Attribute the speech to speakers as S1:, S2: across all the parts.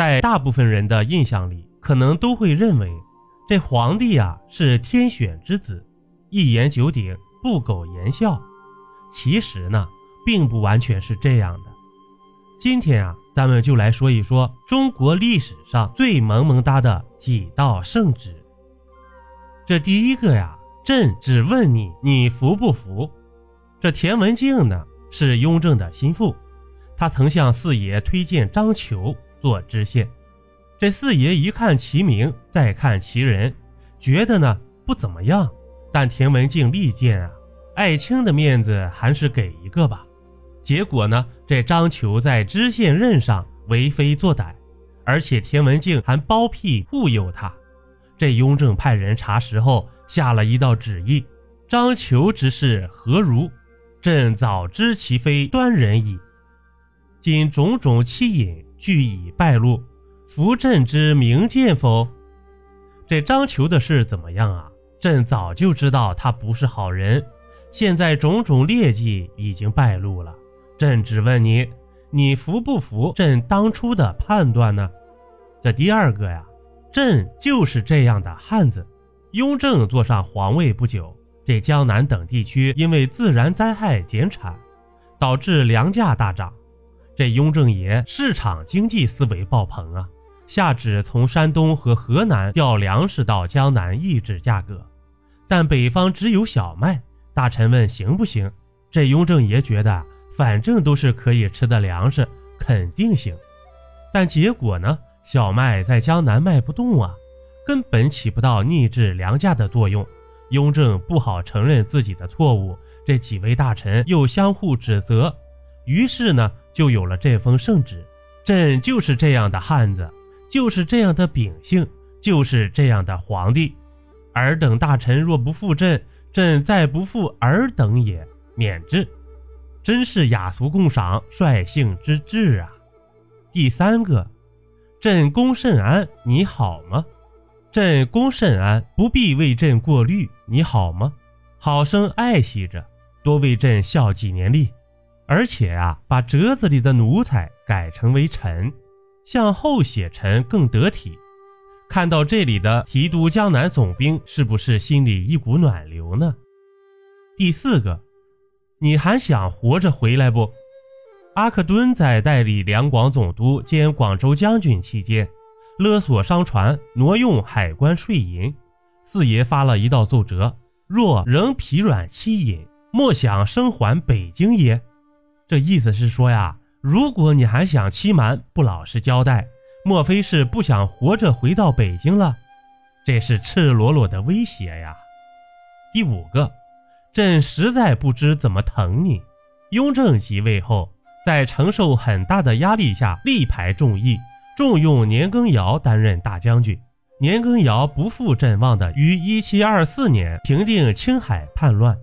S1: 在大部分人的印象里，可能都会认为这皇帝呀是天选之子，一言九鼎，不苟言笑。其实呢，并不完全是这样的。今天啊，咱们就来说一说中国历史上最萌萌哒的几道圣旨。这第一个呀，朕只问你，你服不服？这田文镜呢，是雍正的心腹，他曾向四爷推荐张求做知县。这四爷一看其名，再看其人，觉得呢不怎么样，但田文镜力荐啊。爱卿的面子还是给一个吧。结果呢，这张求在知县任上为非作歹，而且田文镜还包庇护佑他。这雍正派人查实后，下了一道旨意：张求之事何如？朕早知其非端人矣。今种种欺隐，俱已败露，扶朕之明鉴否？这张求的事怎么样啊？朕早就知道他不是好人。现在种种劣迹已经败露了，朕只问你，你服不服朕当初的判断呢？这第二个呀，朕就是这样的汉子。雍正坐上皇位不久，这江南等地区因为自然灾害减产，导致粮价大涨。这雍正爷市场经济思维爆棚啊，下旨从山东和河南调粮食到江南抑制价格，但北方只有小麦。大臣问行不行？这雍正爷觉得反正都是可以吃的粮食，肯定行。但结果呢？小麦在江南卖不动啊，根本起不到抑制粮价的作用。雍正不好承认自己的错误，这几位大臣又相互指责，于是呢，就有了这封圣旨。朕就是这样的汉子，就是这样的秉性，就是这样的皇帝。尔等大臣若不负朕。朕再不负尔等也，免之。真是雅俗共赏，率性之至啊！第三个，朕公甚安，你好吗？朕公甚安，不必为朕过虑，你好吗？好生爱惜着，多为朕效几年力。而且啊，把折子里的奴才改成为臣，向后写臣更得体。看到这里的提督江南总兵，是不是心里一股暖流呢？第四个，你还想活着回来不？阿克敦在代理两广总督兼广州将军期间，勒索商船，挪用海关税银。四爷发了一道奏折：若仍疲软欺隐，莫想生还北京也。这意思是说呀，如果你还想欺瞒，不老实交代。莫非是不想活着回到北京了？这是赤裸裸的威胁呀！第五个，朕实在不知怎么疼你。雍正即位后，在承受很大的压力下，力排众议，重用年羹尧担任大将军。年羹尧不负朕望的于一七二四年平定青海叛乱，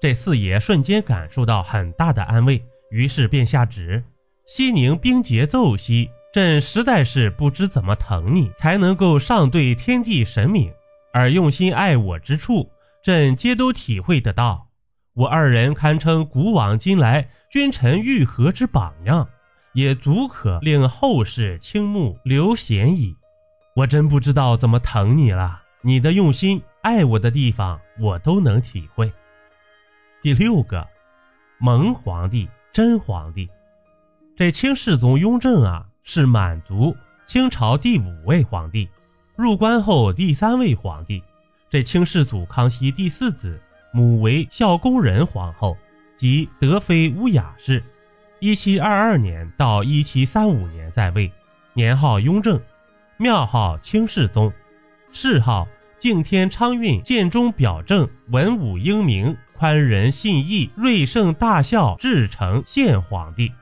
S1: 这四爷瞬间感受到很大的安慰，于是便下旨：西宁兵节奏息。朕实在是不知怎么疼你，才能够上对天地神明，而用心爱我之处，朕皆都体会得到。我二人堪称古往今来君臣愈合之榜样，也足可令后世倾慕留贤矣。我真不知道怎么疼你了，你的用心爱我的地方，我都能体会。第六个，蒙皇帝真皇帝，这清世宗雍正啊。是满族清朝第五位皇帝，入关后第三位皇帝。这清世祖康熙第四子，母为孝恭仁皇后，即德妃乌雅氏。一七二二年到一七三五年在位，年号雍正，庙号清世宗，谥号敬天昌运建中表正文武英明宽仁信义瑞圣大孝至诚献皇帝。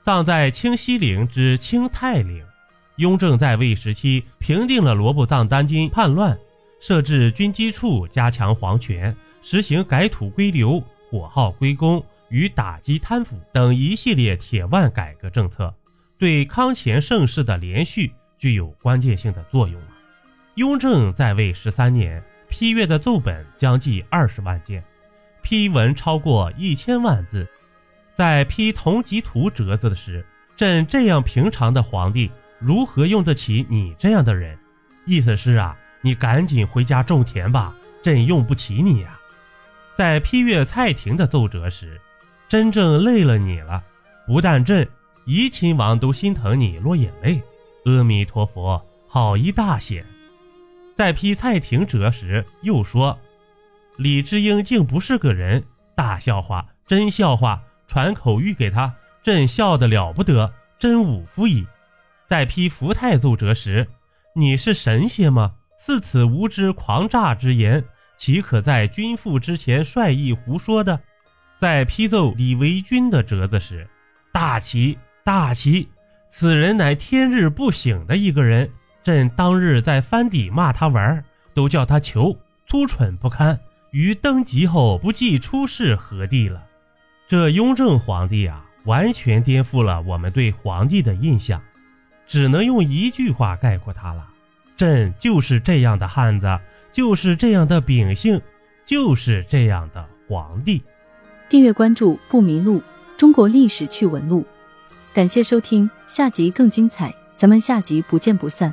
S1: 葬在清西陵之清泰陵。雍正在位时期，平定了罗布藏丹津叛乱，设置军机处，加强皇权，实行改土归流、火耗归公与打击贪腐等一系列铁腕改革政策，对康乾盛世的连续具有关键性的作用。雍正在位十三年，批阅的奏本将近二十万件，批文超过一千万字。在批同级图折子时，朕这样平常的皇帝，如何用得起你这样的人？意思是啊，你赶紧回家种田吧，朕用不起你呀。在批阅蔡廷的奏折时，真正累了你了。不但朕，怡亲王都心疼你落眼泪。阿弥陀佛，好一大险！在批蔡廷折时，又说李知英竟不是个人，大笑话，真笑话，传口谕给他，朕笑得了不得，真五夫矣。在批福泰奏折时，你是神仙吗？似此无知狂诈之言，岂可在君父之前率意胡说的？在批奏李维钧的折子时，大奇大奇，此人乃天日不省的一个人。朕当日在藩邸骂他玩，都叫他囚，粗蠢不堪。于登基后不计出仕何地了？这雍正皇帝啊，完全颠覆了我们对皇帝的印象。只能用一句话概括他了：朕就是这样的汉子，就是这样的秉性，就是这样的皇帝。
S2: 订阅关注不迷路，中国历史趣闻录。感谢收听，下集更精彩，咱们下集不见不散。